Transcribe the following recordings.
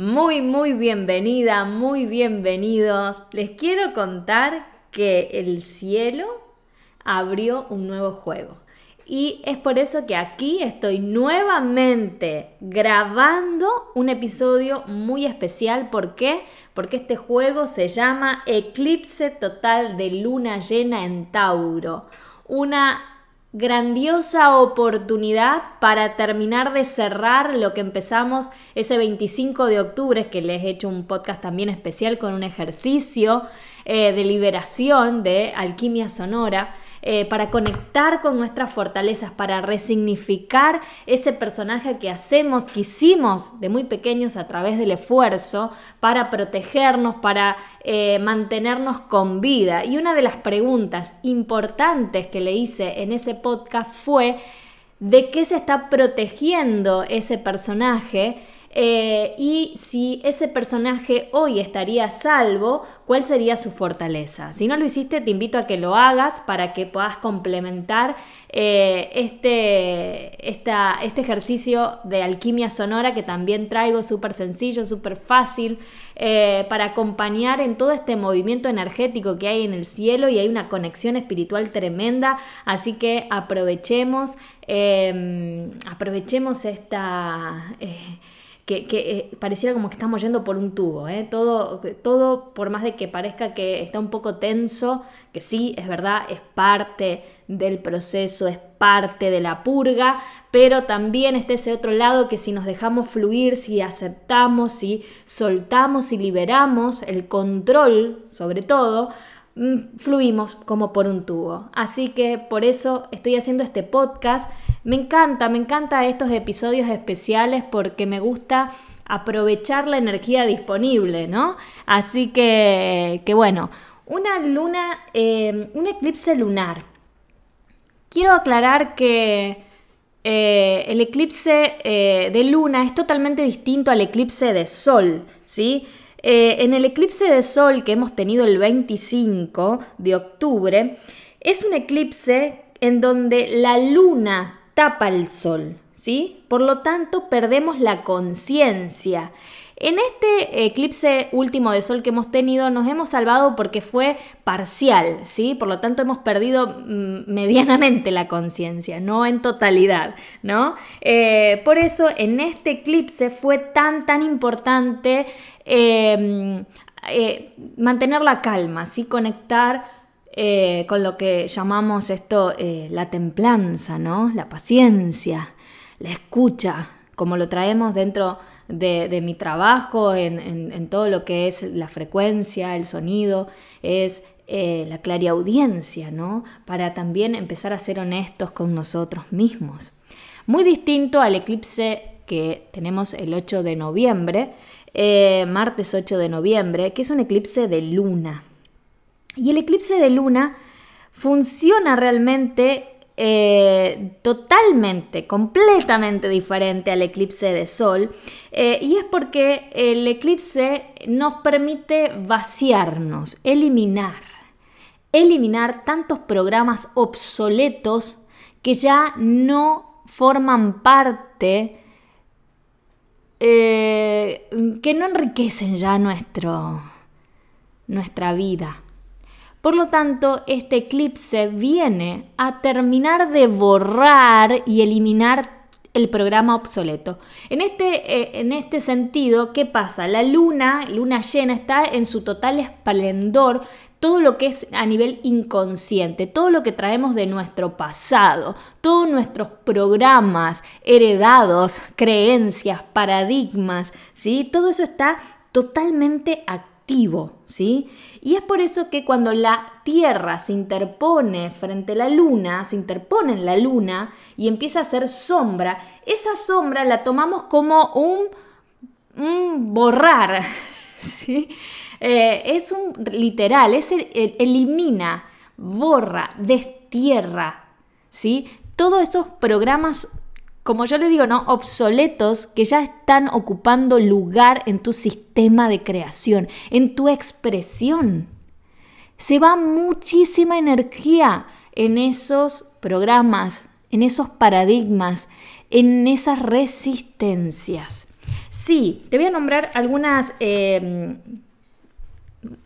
Muy, muy bienvenida, muy bienvenidos. Les quiero contar que el cielo abrió un nuevo juego. Y es por eso que aquí estoy nuevamente grabando un episodio muy especial. ¿Por qué? Porque este juego se llama Eclipse Total de Luna Llena en Tauro. Una grandiosa oportunidad para terminar de cerrar lo que empezamos ese 25 de octubre, que les he hecho un podcast también especial con un ejercicio eh, de liberación de alquimia sonora. Eh, para conectar con nuestras fortalezas, para resignificar ese personaje que hacemos, que hicimos de muy pequeños a través del esfuerzo, para protegernos, para eh, mantenernos con vida. Y una de las preguntas importantes que le hice en ese podcast fue, ¿de qué se está protegiendo ese personaje? Eh, y si ese personaje hoy estaría a salvo, ¿cuál sería su fortaleza? Si no lo hiciste, te invito a que lo hagas para que puedas complementar eh, este, este ejercicio de alquimia sonora que también traigo súper sencillo, súper fácil, eh, para acompañar en todo este movimiento energético que hay en el cielo y hay una conexión espiritual tremenda. Así que aprovechemos, aprovechemos esta que, eh, pareciera como que estamos yendo por un tubo. ¿eh? Todo, todo, por más de que parezca que está un poco tenso, que sí, es verdad, es parte del proceso, es parte de la purga, pero también está ese otro lado que si nos dejamos fluir, si aceptamos, si soltamos y liberamos el control, sobre todo, mm, fluimos como por un tubo. Así que por eso estoy haciendo este podcast me encanta, me encanta estos episodios especiales porque me gusta aprovechar la energía disponible, ¿no? Así que, que bueno, una luna, eh, un eclipse lunar. Quiero aclarar que eh, el eclipse eh, de luna es totalmente distinto al eclipse de sol, ¿sí? en el eclipse de sol que hemos tenido el 25 de octubre, es un eclipse en donde la luna tapa el sol, ¿sí? Por lo tanto, perdemos la conciencia. En este eclipse último de sol que hemos tenido nos hemos salvado porque fue parcial, ¿sí? Por lo tanto hemos perdido mm, medianamente la conciencia, no en totalidad, ¿no? Eh, por eso en este eclipse fue tan, tan importante em, eh, mantener la calma, ¿sí? Conectar eh, con lo que llamamos esto eh, la templanza, ¿no? La paciencia, la escucha, como lo traemos dentro de, mi trabajo, en, todo lo que es la frecuencia, el sonido, es eh, la clariaudiencia, ¿no? Para también empezar a ser honestos con nosotros mismos. Muy distinto al eclipse que tenemos el 8 de noviembre, martes 8 de noviembre, que es un eclipse de luna. Y el eclipse de luna funciona realmente eh, totalmente, completamente diferente al eclipse de sol. Eh, y es porque el eclipse nos permite vaciarnos, eliminar, eliminar tantos programas obsoletos que ya no forman parte, eh, que no enriquecen ya nuestro, nuestra vida. Por lo tanto, este eclipse viene a terminar de borrar y eliminar el programa obsoleto. En este, eh, en este sentido, ¿qué pasa? La luna, luna llena, está en su total esplendor, todo lo que es a nivel inconsciente, todo lo que traemos de nuestro pasado, todos nuestros programas heredados, creencias, paradigmas, ¿sí? Todo eso está totalmente activo ¿sí? Y es por eso que cuando la Tierra se interpone frente a la Luna, se interpone en la Luna y empieza a hacer sombra, esa sombra la tomamos como un, borrar, ¿sí? Eh, es un literal, es elimina, borra, destierra, ¿sí? Todos esos programas como yo le digo, ¿no? Obsoletos que ya están ocupando lugar en tu sistema de creación, en tu expresión. Se va muchísima energía en esos programas, en esos paradigmas, en esas resistencias. Sí, te voy a nombrar algunas, em,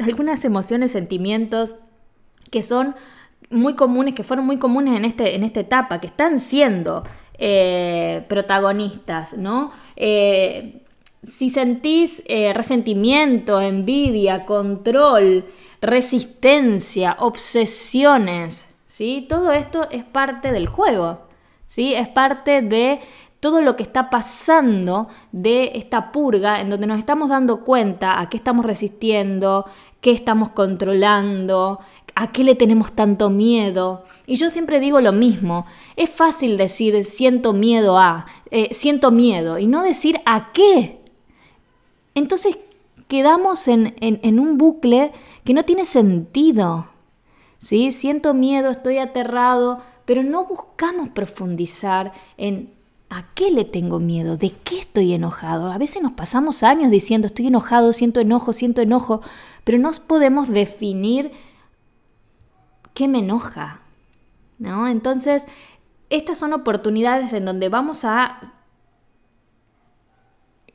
algunas emociones, sentimientos que son muy comunes, que fueron muy comunes en, este, en esta etapa, que están siendo eh, protagonistas, ¿no? Eh, si sentís eh, resentimiento, envidia, control, resistencia, obsesiones, ¿sí? Todo esto es parte del juego, ¿sí? Es parte de todo lo que está pasando de esta purga en donde nos estamos dando cuenta a qué estamos resistiendo, qué estamos controlando, a qué le tenemos tanto miedo. Y yo siempre digo lo mismo, es fácil decir siento miedo a, eh, siento miedo y no decir a qué. Entonces quedamos en, en un bucle que no tiene sentido. ¿Sí? Siento miedo, estoy aterrado, pero no buscamos profundizar en ¿A qué le tengo miedo? ¿De qué estoy enojado? A veces nos pasamos años diciendo estoy enojado, siento enojo, siento enojo, pero no podemos definir qué me enoja. ¿no? Entonces, estas son oportunidades en donde vamos a,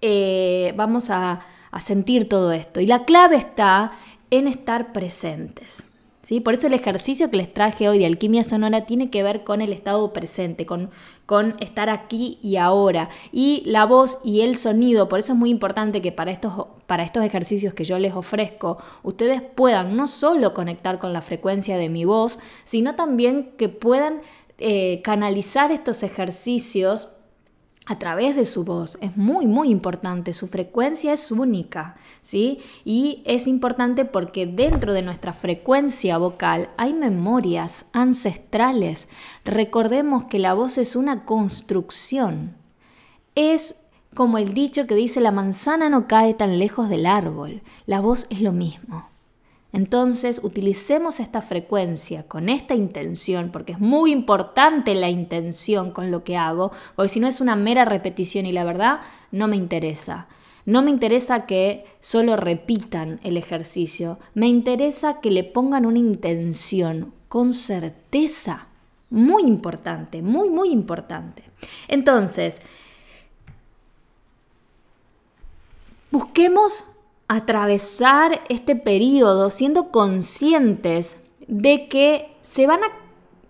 eh, vamos a, a sentir todo esto. Y la clave está en estar presentes. Por eso el ejercicio que les traje hoy de alquimia sonora tiene que ver con el estado presente, con, con estar aquí y ahora. Y la voz y el sonido, por eso es muy importante que para estos, para estos ejercicios que yo les ofrezco, ustedes puedan no solo conectar con la frecuencia de mi voz, sino también que puedan eh, canalizar estos ejercicios a través de su voz. Es muy, muy importante. Su frecuencia es única, ¿sí? Y es importante porque dentro de nuestra frecuencia vocal hay memorias ancestrales. Recordemos que la voz es una construcción. Es como el dicho que dice la manzana no cae tan lejos del árbol. La voz es lo mismo. Entonces, utilicemos esta frecuencia con esta intención, porque es muy importante la intención con lo que hago, porque si no es una mera repetición y la verdad no me interesa. No me interesa que solo repitan el ejercicio, me interesa que le pongan una intención con certeza. Muy importante, muy, muy importante. Entonces, busquemos atravesar este periodo siendo conscientes de que se van a,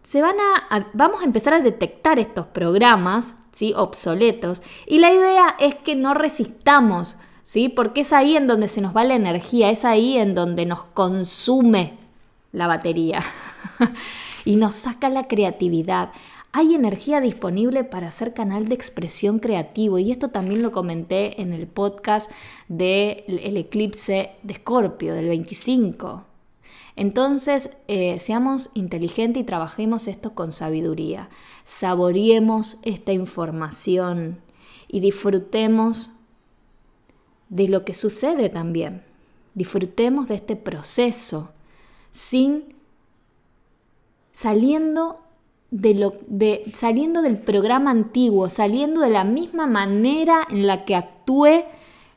se van a, vamos a empezar a detectar estos programas ¿sí? obsoletos y la idea es que no resistamos, ¿sí? porque es ahí en donde se nos va la energía, es ahí en donde nos consume la batería y nos saca la creatividad hay energía disponible para hacer canal de expresión creativo y esto también lo comenté en el podcast del eclipse de Escorpio del 25. Entonces, eh, seamos inteligentes y trabajemos esto con sabiduría. Saboreemos esta información y disfrutemos de lo que sucede también. Disfrutemos de este proceso sin saliendo de lo, de, saliendo del programa antiguo, saliendo de la misma manera en la que actué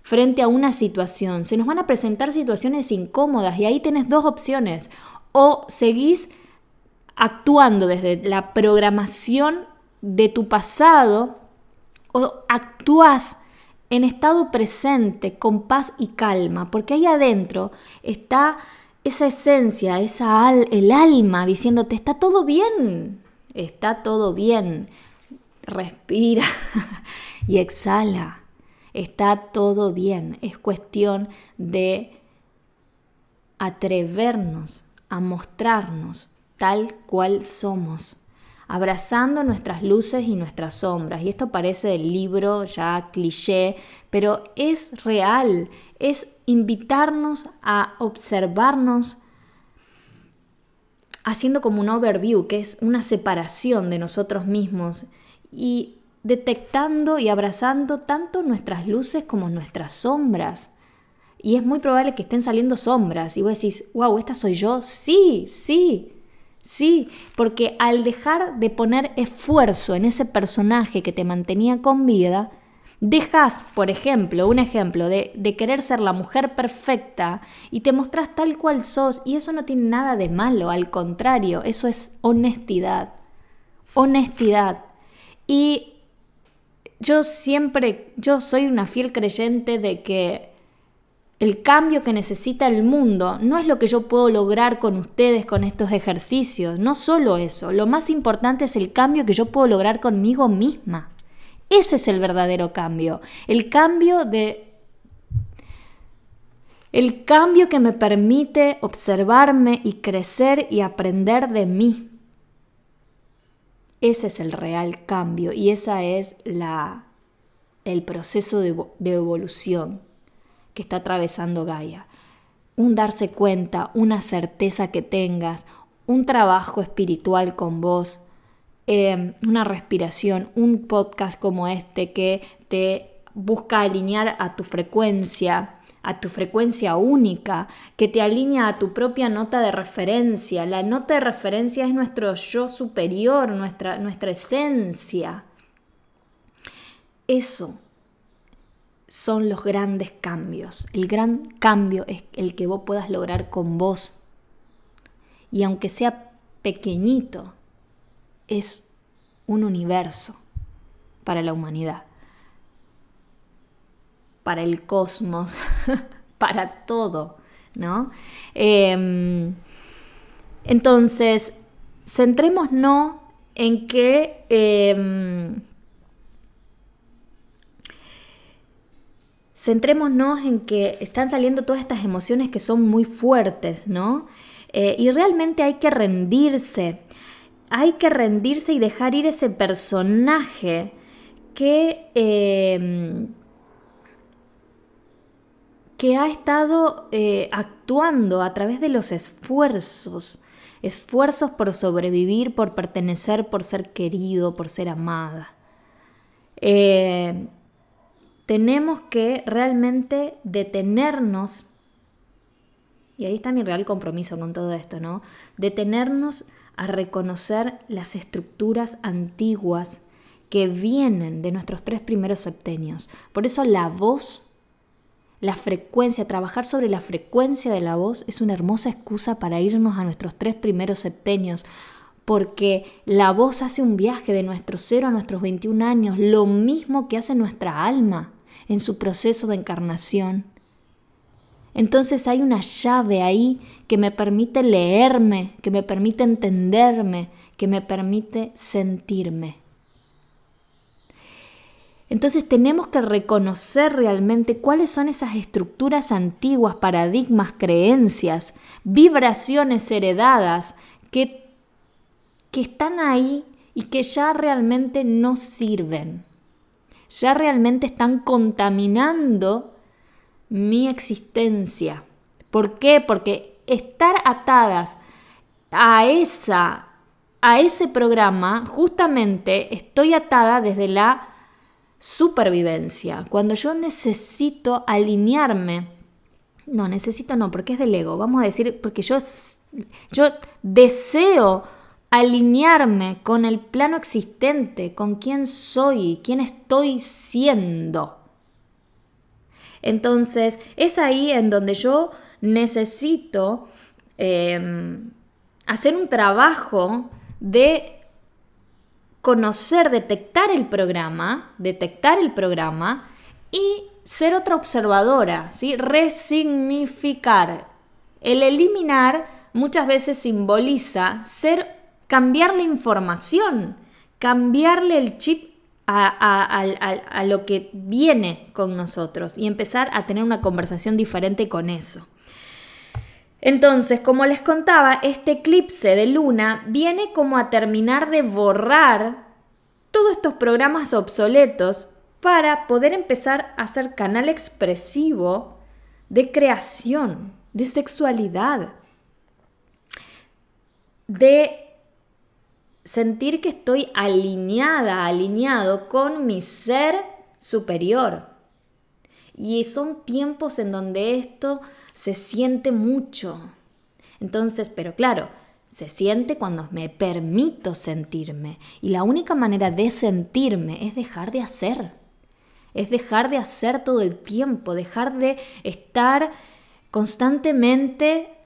frente a una situación. Se nos van a presentar situaciones incómodas y ahí tenés dos opciones. O seguís actuando desde la programación de tu pasado o actúas en estado presente, con paz y calma, porque ahí adentro está esa esencia, esa el alma diciéndote, está todo bien, está todo bien, respira y exhala, está todo bien, es cuestión de atrevernos a mostrarnos tal cual somos, abrazando nuestras luces y nuestras sombras. Y esto parece del libro ya cliché, pero es real, es invitarnos a observarnos haciendo como un overview, que es una separación de nosotros mismos y detectando y abrazando tanto nuestras luces como nuestras sombras. Y es muy probable que estén saliendo sombras y vos decís, wow, ¿esta soy yo? Sí, sí, sí, porque al dejar de poner esfuerzo en ese personaje que te mantenía con vida, Dejas, por ejemplo, un ejemplo de, querer ser la mujer perfecta y te mostrás tal cual sos y eso no tiene nada de malo, al contrario, eso es honestidad. Honestidad. Y yo siempre, yo soy una fiel creyente de que el cambio que necesita el mundo no es lo que yo puedo lograr con ustedes con estos ejercicios, no solo eso, lo más importante es el cambio que yo puedo lograr conmigo misma. Ese es el verdadero cambio, el cambio de el cambio que me permite observarme y crecer y aprender de mí. Ese es el real cambio y ese es la, el proceso de, de evolución que está atravesando Gaia. Un darse cuenta, una certeza que tengas, un trabajo espiritual con vos, em, una respiración, un podcast como este que te busca alinear a tu frecuencia, a tu frecuencia única, que te alinea a tu propia nota de referencia. La nota de referencia es nuestro yo superior, nuestra, nuestra esencia. Eso son los grandes cambios. El gran cambio es el que vos puedas lograr con vos. Y aunque sea pequeñito, es un universo para la humanidad, para el cosmos, para todo, ¿no? Em, entonces, centrémonos en que em, centrémonos en que están saliendo todas estas emociones que son muy fuertes, ¿no? Eh, y realmente hay que rendirse, hay que rendirse y dejar ir ese personaje que, em, que ha estado eh, actuando a través de los esfuerzos, esfuerzos por sobrevivir, por pertenecer, por ser querido, por ser amada. Eh, tenemos que realmente detenernos, y ahí está mi real compromiso con todo esto, ¿no? Detenernos a reconocer las estructuras antiguas que vienen de nuestros tres primeros septenios. Por eso la voz, la frecuencia, trabajar sobre la frecuencia de la voz es una hermosa excusa para irnos a nuestros tres primeros septenios, porque la voz hace un viaje de nuestro cero a nuestros 21 años, lo mismo que hace nuestra alma en su proceso de encarnación. Entonces hay una llave ahí que me permite leerme, que me permite entenderme, que me permite sentirme. Entonces tenemos que reconocer realmente cuáles son esas estructuras antiguas, paradigmas, creencias, vibraciones heredadas que, que están ahí y que ya realmente no sirven ya realmente están contaminando mi existencia. ¿Por qué? Porque estar atadas a esa a ese programa, justamente estoy atada desde la supervivencia. Cuando yo necesito alinearme, no, necesito no, porque es del ego, vamos a decir, porque yo, yo deseo alinearme con el plano existente, con quién soy, quién estoy siendo. Entonces, es ahí en donde yo necesito em, hacer un trabajo de conocer, detectar el programa, detectar el programa y ser otra observadora, ¿sí? resignificar. El eliminar muchas veces simboliza ser cambiarle información, cambiarle el chip a, lo que viene con nosotros y empezar a tener una conversación diferente con eso. Entonces, como les contaba, este eclipse de luna viene como a terminar de borrar todos estos programas obsoletos para poder empezar a ser canal expresivo de creación, de sexualidad, de sentir que estoy alineada, alineado con mi ser superior. Y son tiempos en donde esto se siente mucho. Entonces, pero claro, se siente cuando me permito sentirme. Y la única manera de sentirme es dejar de hacer. Es dejar de hacer todo el tiempo, dejar de estar constantemente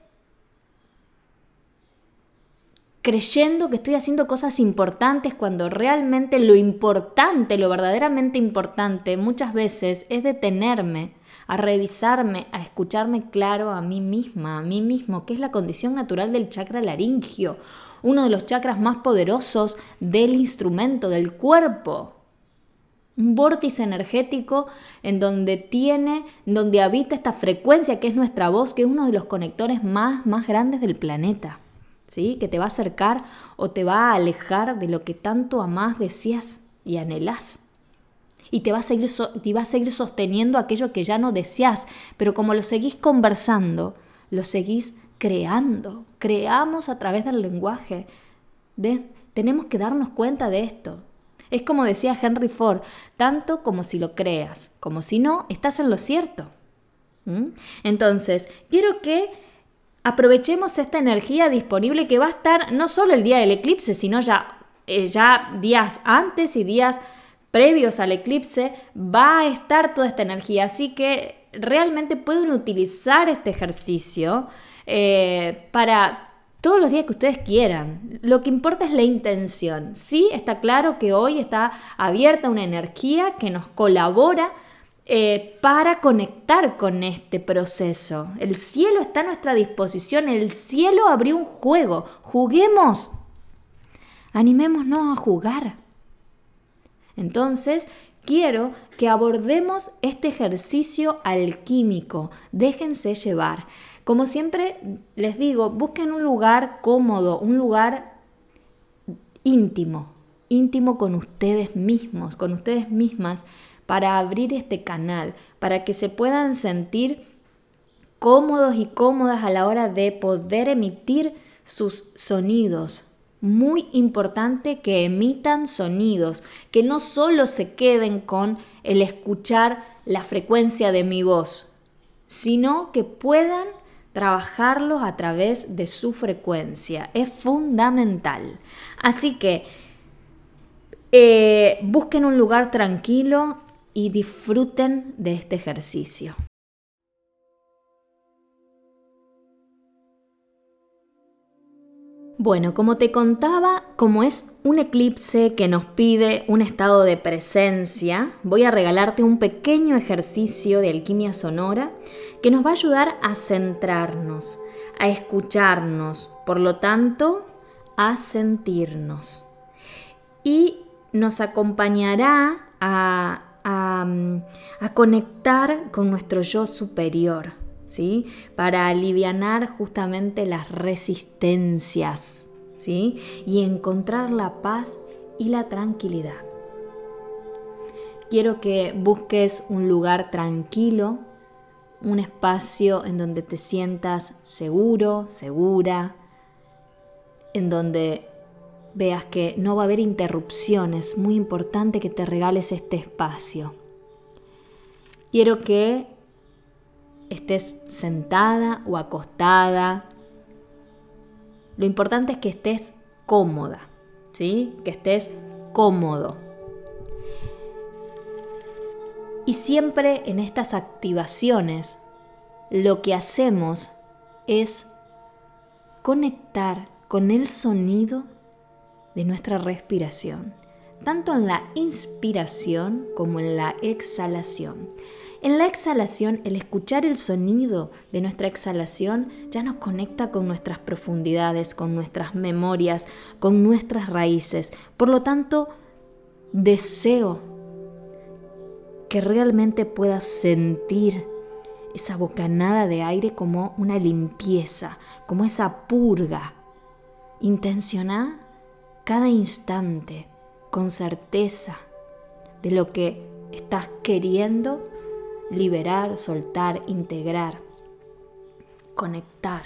creyendo que estoy haciendo cosas importantes cuando realmente lo importante, lo verdaderamente importante muchas veces es detenerme, a revisarme, a escucharme claro a mí misma, a mí mismo, que es la condición natural del chakra laringio, uno de los chakras más poderosos del instrumento, del cuerpo. Un vórtice energético en donde tiene, donde habita esta frecuencia que es nuestra voz, que es uno de los conectores más, más grandes del planeta. ¿Sí? que te va a acercar o te va a alejar de lo que tanto amás, decías y anhelás. Y te va, a seguir te va a seguir sosteniendo aquello que ya no deseas, pero como lo seguís conversando, lo seguís creando. Creamos a través del lenguaje. De, tenemos que darnos cuenta de esto. Es como decía Henry Ford, tanto como si lo creas, como si no, estás en lo cierto. ¿Mm? Entonces, quiero que aprovechemos esta energía disponible que va a estar no solo el día del eclipse, sino ya, eh, ya días antes y días previos al eclipse, va a estar toda esta energía. Así que realmente pueden utilizar este ejercicio eh, para todos los días que ustedes quieran. Lo que importa es la intención. Sí, está claro que hoy está abierta una energía que nos colabora eh, para conectar con este proceso. El cielo está a nuestra disposición, el cielo abrió un juego, juguemos, animémonos a jugar. Entonces, quiero que abordemos este ejercicio alquímico, déjense llevar. Como siempre les digo, busquen un lugar cómodo, un lugar íntimo, íntimo con ustedes mismos, con ustedes mismas, para abrir este canal, para que se puedan sentir cómodos y cómodas a la hora de poder emitir sus sonidos. Muy importante que emitan sonidos, que no solo se queden con el escuchar la frecuencia de mi voz, sino que puedan trabajarlos a través de su frecuencia. Es fundamental. Así que eh, busquen un lugar tranquilo, y disfruten de este ejercicio. Bueno, como te contaba, como es un eclipse que nos pide un estado de presencia, voy a regalarte un pequeño ejercicio de alquimia sonora que nos va a ayudar a centrarnos, a escucharnos, por lo tanto, a sentirnos. Y nos acompañará a a, conectar con nuestro yo superior, ¿sí? Para aliviar justamente las resistencias, ¿sí? Y encontrar la paz y la tranquilidad. Quiero que busques un lugar tranquilo, un espacio en donde te sientas seguro, segura, en donde veas que no va a haber interrupciones, muy importante que te regales este espacio. Quiero que estés sentada o acostada. Lo importante es que estés cómoda, ¿sí? Que estés cómodo. Y siempre en estas activaciones lo que hacemos es conectar con el sonido de nuestra respiración, tanto en la inspiración como en la exhalación. En la exhalación, el escuchar el sonido de nuestra exhalación ya nos conecta con nuestras profundidades, con nuestras memorias, con nuestras raíces. Por lo tanto, deseo que realmente puedas sentir esa bocanada de aire como una limpieza, como esa purga. Intenciona cada instante con certeza de lo que estás queriendo liberar, soltar, integrar, conectar.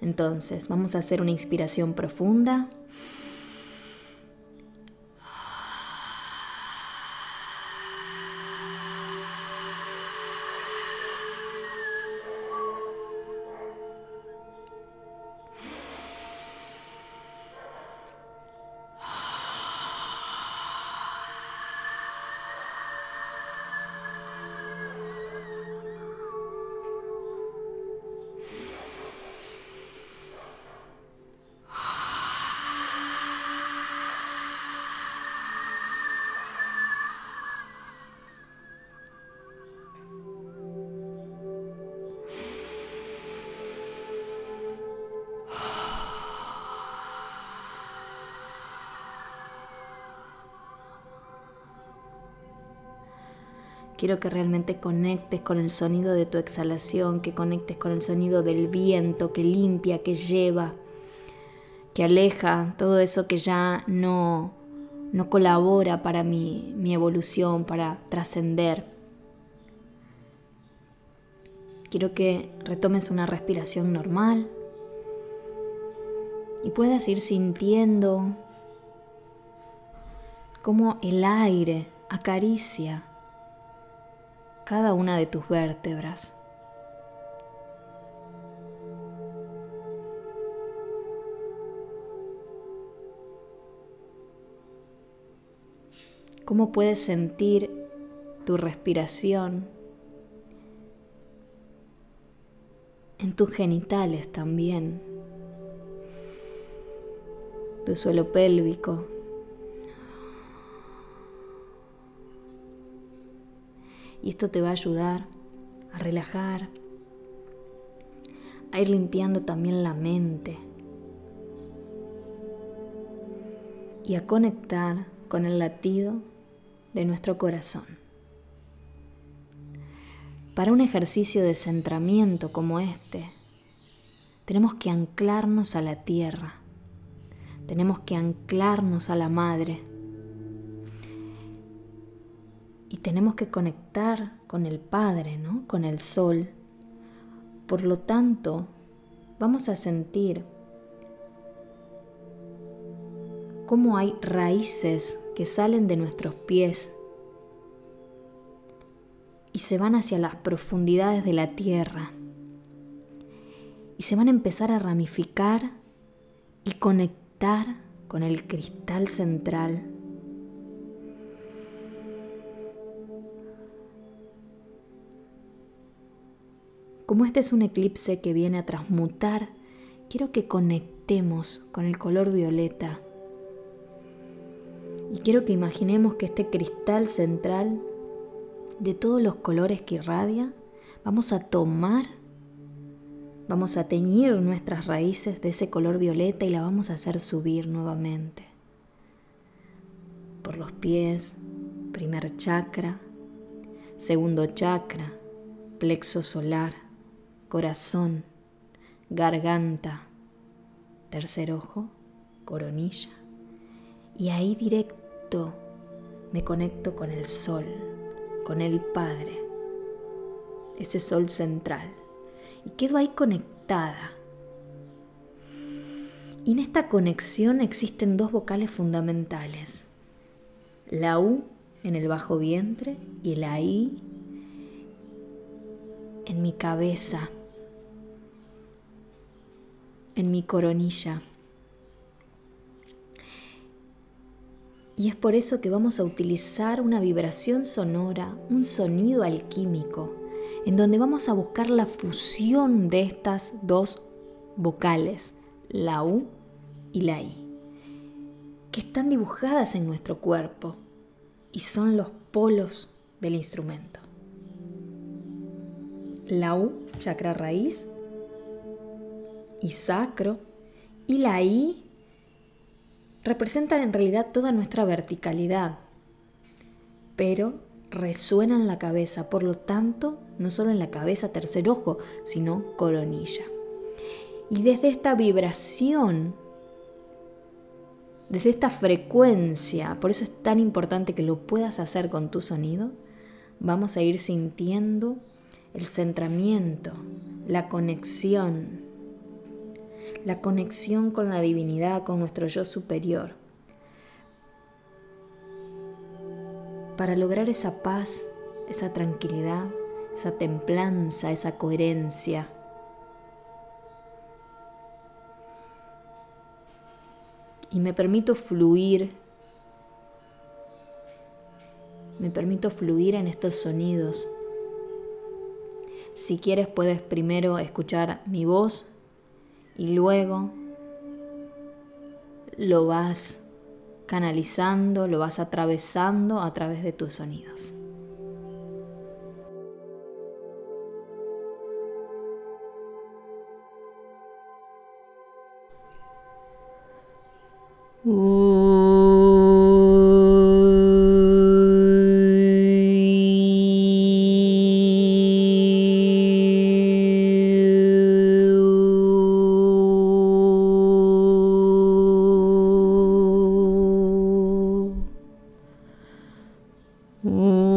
Entonces, vamos a hacer una inspiración profunda. Quiero que realmente conectes con el sonido de tu exhalación, que conectes con el sonido del viento que limpia, que lleva, que aleja todo eso que ya no, no colabora para mi, mi evolución, para trascender. Quiero que retomes una respiración normal y puedas ir sintiendo cómo el aire acaricia cada una de tus vértebras. cómo puedes sentir tu respiración en tus genitales también, tu suelo pélvico. Y esto te va a ayudar a relajar, a ir limpiando también la mente y a conectar con el latido de nuestro corazón. Para un ejercicio de centramiento como este, tenemos que anclarnos a la tierra, tenemos que anclarnos a la madre tenemos que conectar con el Padre, ¿no? con el Sol. Por lo tanto, vamos a sentir cómo hay raíces que salen de nuestros pies y se van hacia las profundidades de la tierra y se van a empezar a ramificar y conectar con el cristal central. Como este es un eclipse que viene a transmutar, quiero que conectemos con el color violeta y quiero que imaginemos que este cristal central de todos los colores que irradia, vamos a tomar, vamos a teñir nuestras raíces de ese color violeta y la vamos a hacer subir nuevamente. Por los pies, primer chakra, segundo chakra, plexo solar, corazón, garganta, tercer ojo, coronilla. Y ahí directo me conecto con el sol, con el Padre, ese sol central, y quedo ahí conectada. Y en esta conexión existen dos vocales fundamentales, la U en el bajo vientre y la I en mi cabeza, en mi coronilla. Y es por eso que vamos a utilizar una vibración sonora, un sonido alquímico, en donde vamos a buscar la fusión de estas dos vocales, la U y la I, que están dibujadas en nuestro cuerpo y son los polos del instrumento. La U, chakra raíz y sacro, y la I, representan en realidad toda nuestra verticalidad, pero resuenan en la cabeza, por lo tanto, no solo en la cabeza tercer ojo, sino coronilla. Y desde esta vibración, desde esta frecuencia, por eso es tan importante que lo puedas hacer con tu sonido, vamos a ir sintiendo el centramiento, la conexión la conexión con la divinidad, con nuestro yo superior. Para lograr esa paz, esa tranquilidad, esa templanza, esa coherencia. Y me permito fluir, me permito fluir en estos sonidos. Si quieres puedes primero escuchar mi voz y luego lo vas canalizando, lo vas atravesando a través de tus sonidos. Mm.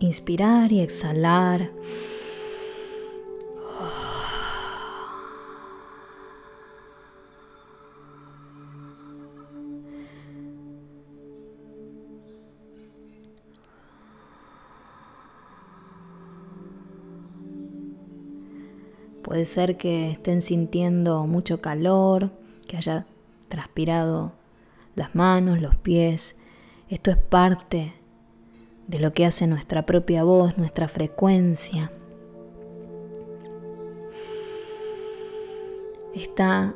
Inspirar y exhalar. Puede ser que estén sintiendo mucho calor, que haya transpirado las manos, los pies. Esto es parte de lo que hace nuestra propia voz, nuestra frecuencia. Está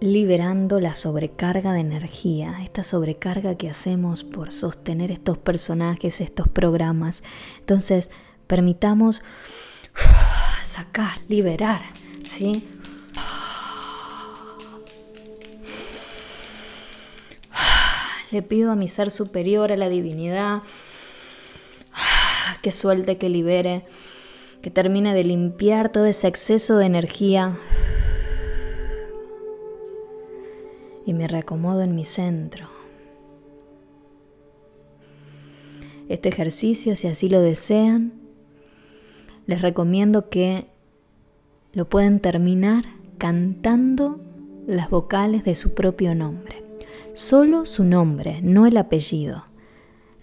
liberando la sobrecarga de energía, esta sobrecarga que hacemos por sostener estos personajes, estos programas. Entonces, permitamos sacar, liberar, ¿sí? Le pido a mi ser superior, a la divinidad, que suelte, que libere, que termine de limpiar todo ese exceso de energía. Y me reacomodo en mi centro. Este ejercicio, si así lo desean, les recomiendo que lo pueden terminar cantando las vocales de su propio nombre. Solo su nombre, no el apellido.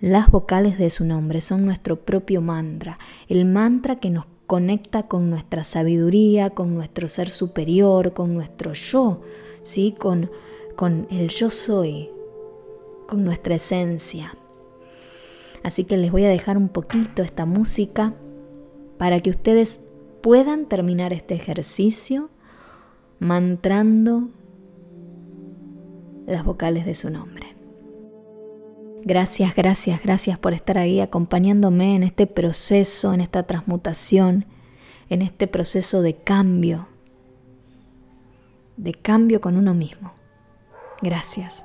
Las vocales de su nombre son nuestro propio mantra, el mantra que nos conecta con nuestra sabiduría, con nuestro ser superior, con nuestro yo, ¿sí? con, con el yo soy, con nuestra esencia. Así que les voy a dejar un poquito esta música para que ustedes puedan terminar este ejercicio mantrando las vocales de su nombre. Gracias, gracias, gracias por estar ahí acompañándome en este proceso, en esta transmutación, en este proceso de cambio, de cambio con uno mismo. Gracias.